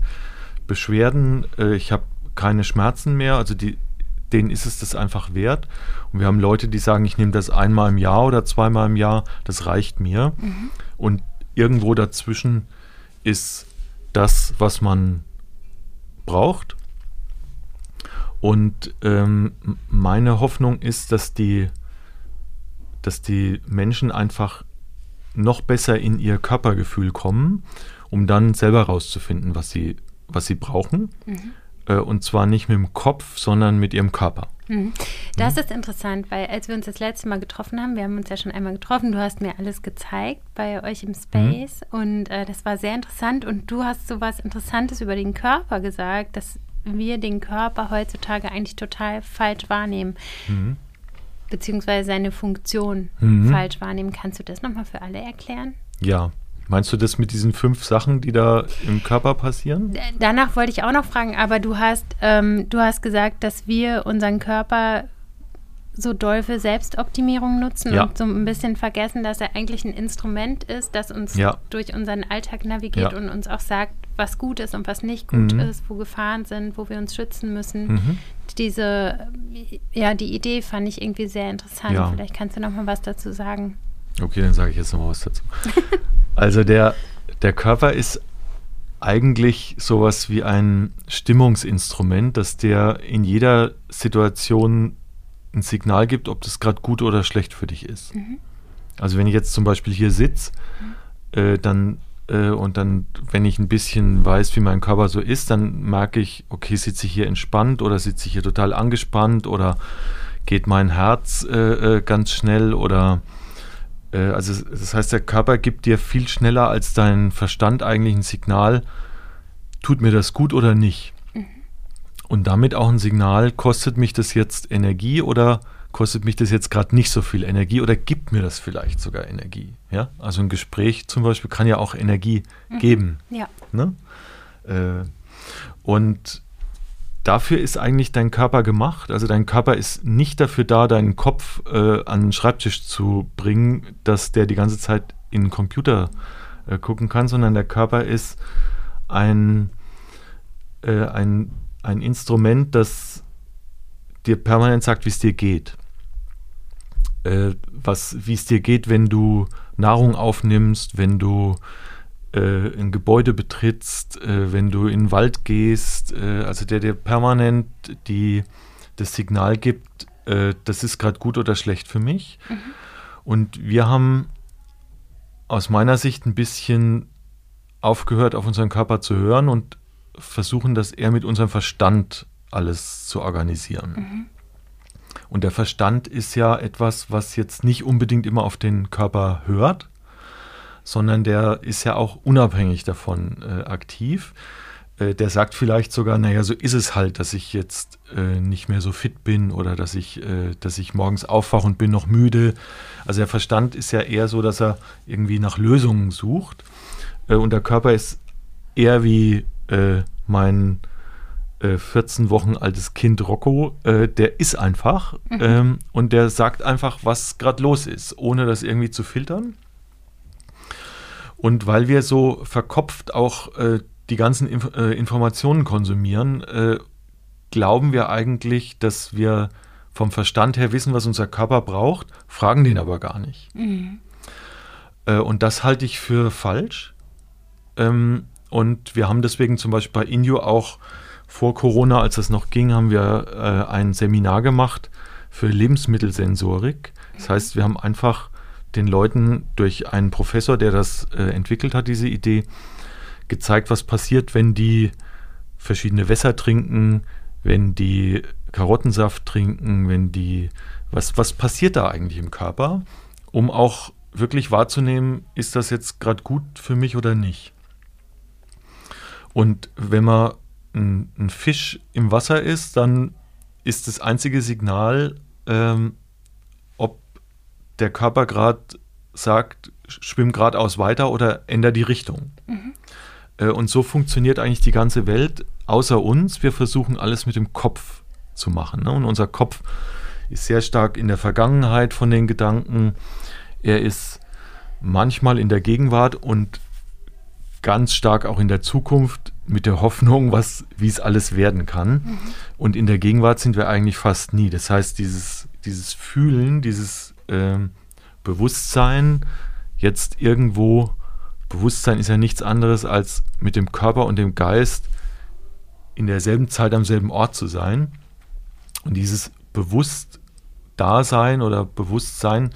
Beschwerden, äh, ich habe keine Schmerzen mehr, also die, denen ist es das einfach wert. Und wir haben Leute, die sagen, ich nehme das einmal im Jahr oder zweimal im Jahr, das reicht mir. Mhm. Und irgendwo dazwischen ist das, was man braucht. Und ähm, meine Hoffnung ist, dass die, dass die Menschen einfach noch besser in ihr Körpergefühl kommen, um dann selber rauszufinden, was sie, was sie brauchen. Mhm. Äh, und zwar nicht mit dem Kopf, sondern mit ihrem Körper. Mhm. Das mhm. ist interessant, weil als wir uns das letzte Mal getroffen haben, wir haben uns ja schon einmal getroffen, du hast mir alles gezeigt bei euch im Space mhm. und äh, das war sehr interessant und du hast so was Interessantes über den Körper gesagt, dass wir den Körper heutzutage eigentlich total falsch wahrnehmen. Mhm. Beziehungsweise seine Funktion mhm. falsch wahrnehmen. Kannst du das nochmal für alle erklären? Ja, Meinst du das mit diesen fünf Sachen, die da im Körper passieren? Danach wollte ich auch noch fragen, aber du hast, ähm, du hast gesagt, dass wir unseren Körper so doll für Selbstoptimierung nutzen ja. und so ein bisschen vergessen, dass er eigentlich ein Instrument ist, das uns ja. durch unseren Alltag navigiert ja. und uns auch sagt, was gut ist und was nicht gut mhm. ist, wo Gefahren sind, wo wir uns schützen müssen. Mhm. Diese, ja, die Idee fand ich irgendwie sehr interessant. Vielleicht kannst du noch mal was dazu sagen. Okay, dann sage ich jetzt noch mal was dazu. Also der, der Körper ist eigentlich sowas wie ein Stimmungsinstrument, dass der in jeder Situation ein Signal gibt, ob das gerade gut oder schlecht für dich ist. Mhm. Also wenn ich jetzt zum Beispiel hier sitze, mhm. äh, dann äh, und dann, wenn ich ein bisschen weiß, wie mein Körper so ist, dann merke ich, okay, sitze ich hier entspannt oder sitze ich hier total angespannt oder geht mein Herz äh, äh ganz schnell oder also das heißt, der Körper gibt dir viel schneller als dein Verstand eigentlich ein Signal, tut mir das gut oder nicht. Mhm. Und damit auch ein Signal, kostet mich das jetzt Energie oder kostet mich das jetzt gerade nicht so viel Energie oder gibt mir das vielleicht sogar Energie? Ja? Also ein Gespräch zum Beispiel kann ja auch Energie mhm. geben. Ja. Ne? Äh, und dafür ist eigentlich dein Körper gemacht. Also dein Körper ist nicht dafür da, deinen Kopf äh, an den Schreibtisch zu bringen, dass der die ganze Zeit in den Computer äh, gucken kann, sondern der Körper ist ein, äh, ein, ein Instrument, das dir permanent sagt, wie es dir geht. Äh, wie es dir geht, wenn du Nahrung aufnimmst, wenn du ein Gebäude betrittst, äh, wenn du in den Wald gehst, äh, also der dir permanent die, das Signal gibt, äh, das ist gerade gut oder schlecht für mich. Mhm. Und wir haben aus meiner Sicht ein bisschen aufgehört, auf unseren Körper zu hören und versuchen, das eher mit unserem Verstand alles zu organisieren. Mhm. Und der Verstand ist ja etwas, was jetzt nicht unbedingt immer auf den Körper hört, sondern der ist ja auch unabhängig davon äh, aktiv. Äh, der sagt vielleicht sogar, naja, so ist es halt, dass ich jetzt äh, nicht mehr so fit bin oder dass ich, äh, dass ich morgens aufwache und bin noch müde. Also der Verstand ist ja eher so, dass er irgendwie nach Lösungen sucht. Äh, und der Körper ist eher wie äh, mein 14 Wochen altes Kind Rocco, der ist einfach mhm. ähm, und der sagt einfach, was gerade los ist, ohne das irgendwie zu filtern. Und weil wir so verkopft auch äh, die ganzen Inf äh, Informationen konsumieren, äh, glauben wir eigentlich, dass wir vom Verstand her wissen, was unser Körper braucht, fragen den aber gar nicht. Mhm. Äh, und das halte ich für falsch. Ähm, und wir haben deswegen zum Beispiel bei Indio auch vor Corona, als es noch ging, haben wir äh, ein Seminar gemacht für Lebensmittelsensorik. Das heißt, wir haben einfach den Leuten durch einen Professor, der das äh, entwickelt hat, diese Idee, gezeigt, was passiert, wenn die verschiedene Wässer trinken, wenn die Karottensaft trinken, wenn die, was, was passiert da eigentlich im Körper, um auch wirklich wahrzunehmen, ist das jetzt gerade gut für mich oder nicht. Und wenn man ein, ein, Fisch im Wasser ist, dann ist das einzige Signal, ähm, der Körper gerade sagt, schwimm geradeaus weiter oder änder die Richtung. Mhm. Äh, und so funktioniert eigentlich die ganze Welt, außer uns. Wir versuchen alles mit dem Kopf zu machen. Ne? Und unser Kopf ist sehr stark in der Vergangenheit von den Gedanken. Er ist manchmal in der Gegenwart und ganz stark auch in der Zukunft mit der Hoffnung, was, wie es alles werden kann. Mhm. Und in der Gegenwart sind wir eigentlich fast nie. Das heißt, dieses, dieses Fühlen, dieses äh, Bewusstsein jetzt irgendwo, Bewusstsein ist ja nichts anderes als mit dem Körper und dem Geist in derselben Zeit am selben Ort zu sein. Und dieses Bewusst-Dasein oder Bewusstsein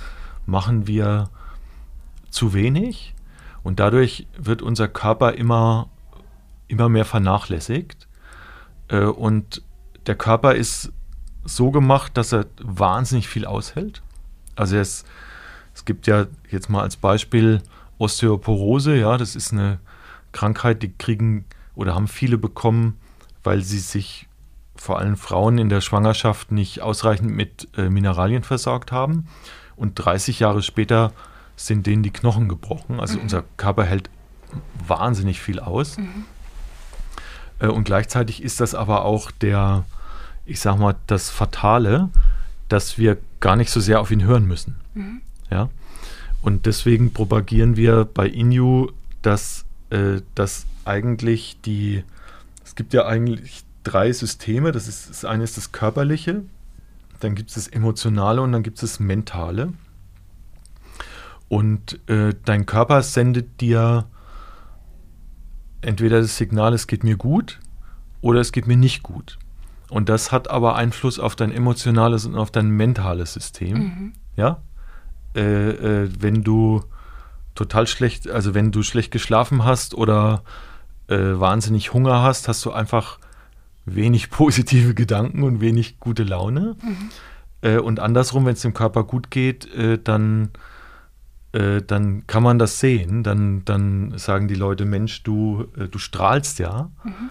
machen wir zu wenig und dadurch wird unser Körper immer, immer mehr vernachlässigt. Äh, und der Körper ist so gemacht, dass er wahnsinnig viel aushält. Also es, es gibt ja jetzt mal als Beispiel Osteoporose, ja, das ist eine Krankheit, die kriegen oder haben viele bekommen, weil sie sich vor allem Frauen in der Schwangerschaft nicht ausreichend mit äh, Mineralien versorgt haben. Und 30 Jahre später sind denen die Knochen gebrochen. Also mhm. unser Körper hält wahnsinnig viel aus. Mhm. Äh, und gleichzeitig ist das aber auch der, ich sag mal, das Fatale, dass wir gar nicht so sehr auf ihn hören müssen. Mhm. Ja. Und deswegen propagieren wir bei Inu, dass, äh, dass eigentlich die, es gibt ja eigentlich drei Systeme. Das, ist, das eine ist das Körperliche, dann gibt es das Emotionale und dann gibt es das Mentale. Und äh, dein Körper sendet dir entweder das Signal, es geht mir gut oder es geht mir nicht gut. Und das hat aber Einfluss auf dein emotionales und auf dein mentales System. Mhm. Ja? Äh, äh, wenn du total schlecht, also wenn du schlecht geschlafen hast oder äh, wahnsinnig Hunger hast, hast du einfach wenig positive Gedanken und wenig gute Laune. Mhm. Äh, und andersrum, wenn es dem Körper gut geht, äh, dann, äh, dann kann man das sehen. Dann, dann sagen die Leute, Mensch, du, du strahlst ja. Mhm.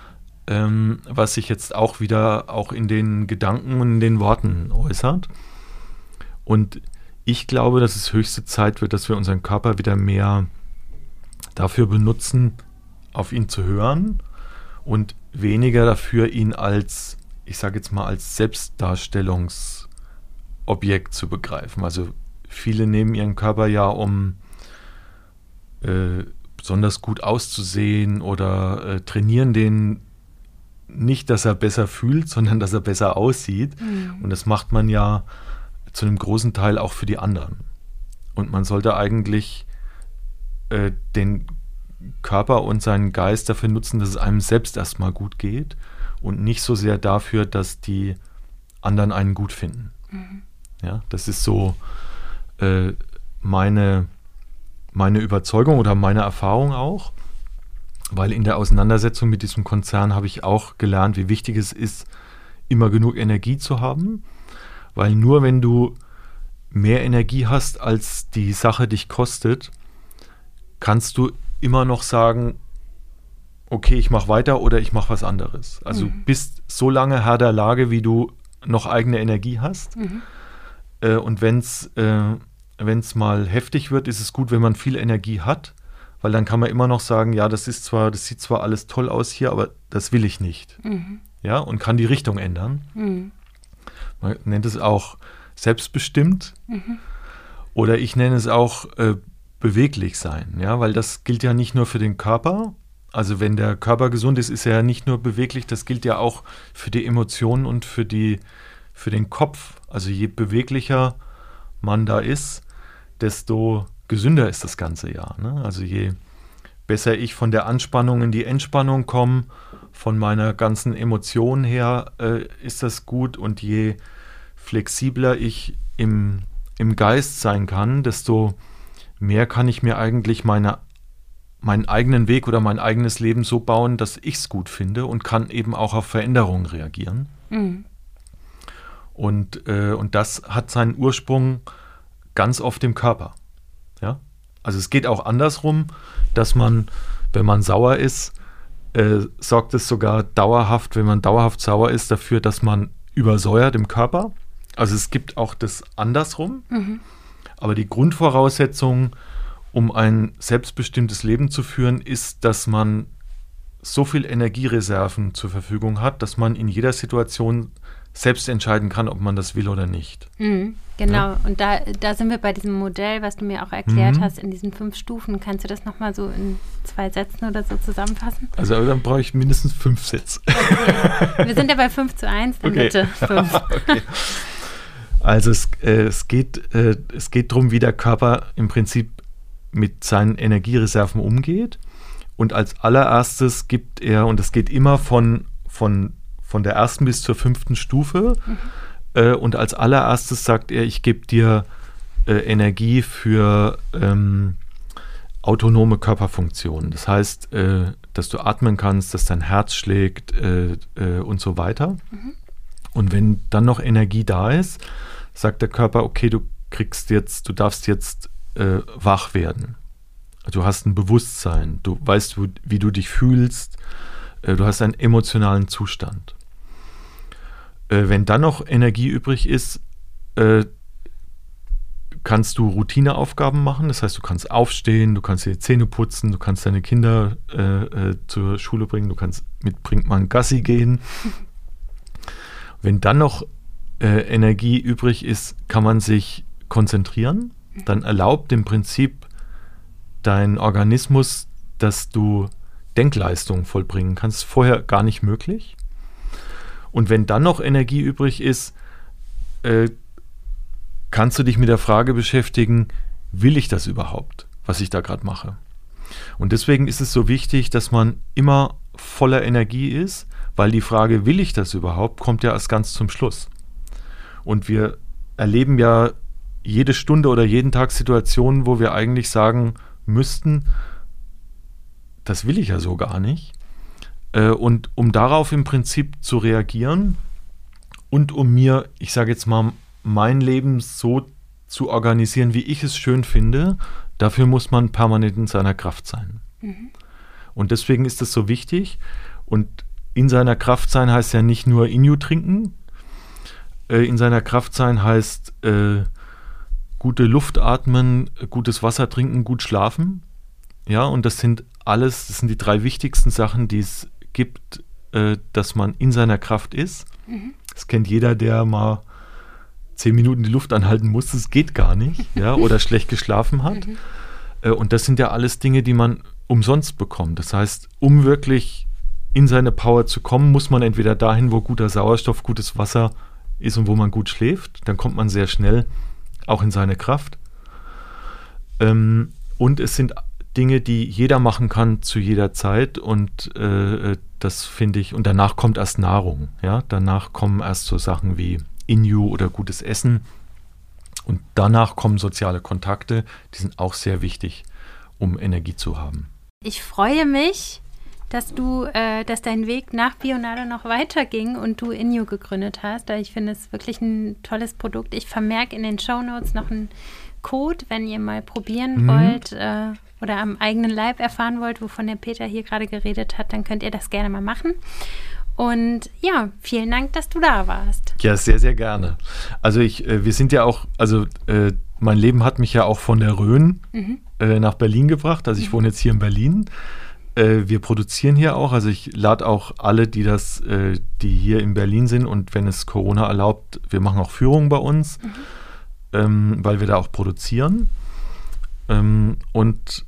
Ähm, was sich jetzt auch wieder auch in den Gedanken und in den Worten äußert. Und ich glaube, dass es höchste Zeit wird, dass wir unseren Körper wieder mehr dafür benutzen, auf ihn zu hören und weniger dafür, ihn als, ich sage jetzt mal, als Selbstdarstellungsobjekt zu begreifen. Also viele nehmen ihren Körper ja, um äh, besonders gut auszusehen oder äh, trainieren den nicht, dass er besser fühlt, sondern dass er besser aussieht. Mhm. Und das macht man ja zu einem großen Teil auch für die anderen. Und man sollte eigentlich äh, den Körper und seinen Geist dafür nutzen, dass es einem selbst erstmal gut geht und nicht so sehr dafür, dass die anderen einen gut finden. Mhm. Ja, das ist so äh, meine, meine Überzeugung oder meine Erfahrung auch, weil in der Auseinandersetzung mit diesem Konzern habe ich auch gelernt, wie wichtig es ist, immer genug Energie zu haben, weil nur wenn du mehr Energie hast, als die Sache dich kostet, kannst du immer noch sagen, okay, ich mache weiter oder ich mache was anderes. Also mhm. bist so lange Herr der Lage, wie du noch eigene Energie hast. Mhm. Äh, und wenn es äh, mal heftig wird, ist es gut, wenn man viel Energie hat, weil dann kann man immer noch sagen, ja, das ist zwar, das sieht zwar alles toll aus hier, aber das will ich nicht. Mhm. Ja, und kann die Richtung ändern. Mhm. Man nennt es auch selbstbestimmt. Mhm. Oder ich nenne es auch äh, beweglich sein, ja, weil das gilt ja nicht nur für den Körper. Also wenn der Körper gesund ist, ist er ja nicht nur beweglich, das gilt ja auch für die Emotionen und für die für den Kopf. Also je beweglicher man da ist, desto gesünder ist das ganze Jahr. Ne? Also je besser ich von der Anspannung in die Entspannung komme, von meiner ganzen Emotion her äh, ist das gut und je flexibler ich im, im Geist sein kann, desto mehr kann ich mir eigentlich meine, meinen eigenen Weg oder mein eigenes Leben so bauen, dass ich es gut finde und kann eben auch auf Veränderungen reagieren. Mhm. Und, äh, und das hat seinen Ursprung ganz oft im Körper. Ja? Also es geht auch andersrum, dass man, wenn man sauer ist, äh, sorgt es sogar dauerhaft, wenn man dauerhaft sauer ist, dafür, dass man übersäuert im Körper. Also es gibt auch das andersrum. Mhm. Aber die Grundvoraussetzung, um ein selbstbestimmtes Leben zu führen, ist, dass man so viel Energiereserven zur Verfügung hat, dass man in jeder Situation selbst entscheiden kann, ob man das will oder nicht. Mhm, genau, ja? und da, da sind wir bei diesem Modell, was du mir auch erklärt mhm. hast, in diesen fünf Stufen. Kannst du das nochmal so in zwei Sätzen oder so zusammenfassen? Also dann brauche ich mindestens fünf Sätze. Okay. Wir sind ja bei 5 zu 1, dann okay. bitte fünf. okay. Also es, äh, es geht, äh, es geht darum, wie der Körper im Prinzip mit seinen Energiereserven umgeht. Und als allererstes gibt er, und das geht immer von, von, von der ersten bis zur fünften Stufe, mhm. äh, und als allererstes sagt er, ich gebe dir äh, Energie für ähm, autonome Körperfunktionen. Das heißt, äh, dass du atmen kannst, dass dein Herz schlägt äh, und so weiter. Mhm. Und wenn dann noch Energie da ist, sagt der Körper, okay, du kriegst jetzt, du darfst jetzt äh, wach werden. Du hast ein Bewusstsein, du weißt, wie du dich fühlst, äh, du hast einen emotionalen Zustand. Äh, wenn dann noch Energie übrig ist, äh, kannst du Routineaufgaben machen. Das heißt, du kannst aufstehen, du kannst dir die Zähne putzen, du kannst deine Kinder äh, äh, zur Schule bringen, du kannst mit Brinkmann Gassi gehen. Wenn dann noch äh, Energie übrig ist, kann man sich konzentrieren. Dann erlaubt im Prinzip dein Organismus, dass du Denkleistungen vollbringen kannst. Vorher gar nicht möglich. Und wenn dann noch Energie übrig ist, äh, kannst du dich mit der Frage beschäftigen, will ich das überhaupt, was ich da gerade mache? Und deswegen ist es so wichtig, dass man immer voller Energie ist, weil die Frage, will ich das überhaupt, kommt ja erst ganz zum Schluss. Und wir erleben ja jede Stunde oder jeden Tag Situationen, wo wir eigentlich sagen müssten, das will ich ja so gar nicht. Äh, und um darauf im Prinzip zu reagieren und um mir, ich sage jetzt mal, mein Leben so zu organisieren, wie ich es schön finde, dafür muss man permanent in seiner Kraft sein. Mhm. Und deswegen ist es so wichtig. Und in seiner Kraft sein heißt ja nicht nur Inju trinken. Äh, in seiner Kraft sein heißt äh, gute Luft atmen, gutes Wasser trinken, gut schlafen. Ja, und das sind alles, das sind die drei wichtigsten Sachen, die es gibt, äh, dass man in seiner Kraft ist. Mhm. Das kennt jeder, der mal zehn Minuten die Luft anhalten muss, das geht gar nicht, ja, oder schlecht geschlafen hat. Mhm. Äh, und das sind ja alles Dinge, die man umsonst bekommt. Das heißt, um wirklich in seine Power zu kommen, muss man entweder dahin, wo guter Sauerstoff, gutes Wasser ist und wo man gut schläft. Dann kommt man sehr schnell auch in seine Kraft. Ähm, und es sind Dinge, die jeder machen kann zu jeder Zeit und äh, das finde ich, und danach kommt erst Nahrung, ja, danach kommen erst so Sachen wie Inju oder gutes Essen. Und danach kommen soziale Kontakte, die sind auch sehr wichtig, um Energie zu haben. Ich freue mich, dass du, äh, dass dein Weg nach Bionado noch weiterging und du Inju gegründet hast. Ich finde es wirklich ein tolles Produkt. Ich vermerke in den Show Notes noch einen Code, wenn ihr mal probieren mhm. wollt äh, oder am eigenen Leib erfahren wollt, wovon der Peter hier gerade geredet hat, dann könnt ihr das gerne mal machen. Und ja, vielen Dank, dass du da warst. Ja, sehr, sehr gerne. Also ich, äh, wir sind ja auch, also äh, mein Leben hat mich ja auch von der Rhön mhm. äh, nach Berlin gebracht. Also ich mhm. wohne jetzt hier in Berlin. Äh, wir produzieren hier auch. Also ich lade auch alle, die das, äh, die hier in Berlin sind und wenn es Corona erlaubt, wir machen auch Führungen bei uns, mhm. ähm, weil wir da auch produzieren. Ähm, und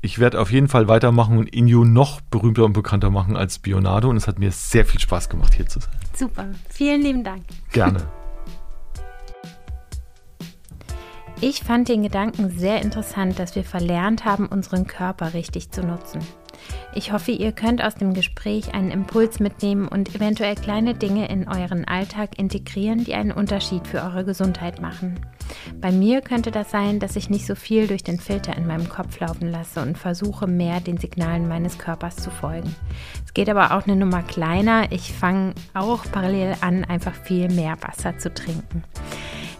ich werde auf jeden Fall weitermachen und Inju noch berühmter und bekannter machen als Bionado. Und es hat mir sehr viel Spaß gemacht, hier zu sein. Super. Vielen lieben Dank. Gerne. Ich fand den Gedanken sehr interessant, dass wir verlernt haben, unseren Körper richtig zu nutzen. Ich hoffe, ihr könnt aus dem Gespräch einen Impuls mitnehmen und eventuell kleine Dinge in euren Alltag integrieren, die einen Unterschied für eure Gesundheit machen. Bei mir könnte das sein, dass ich nicht so viel durch den Filter in meinem Kopf laufen lasse und versuche mehr den Signalen meines Körpers zu folgen. Es geht aber auch eine Nummer kleiner. Ich fange auch parallel an, einfach viel mehr Wasser zu trinken.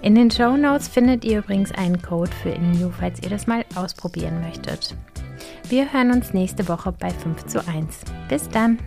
In den Show Notes findet ihr übrigens einen Code für InU, falls ihr das mal ausprobieren möchtet. Wir hören uns nächste Woche bei 5 zu 1. Bis dann!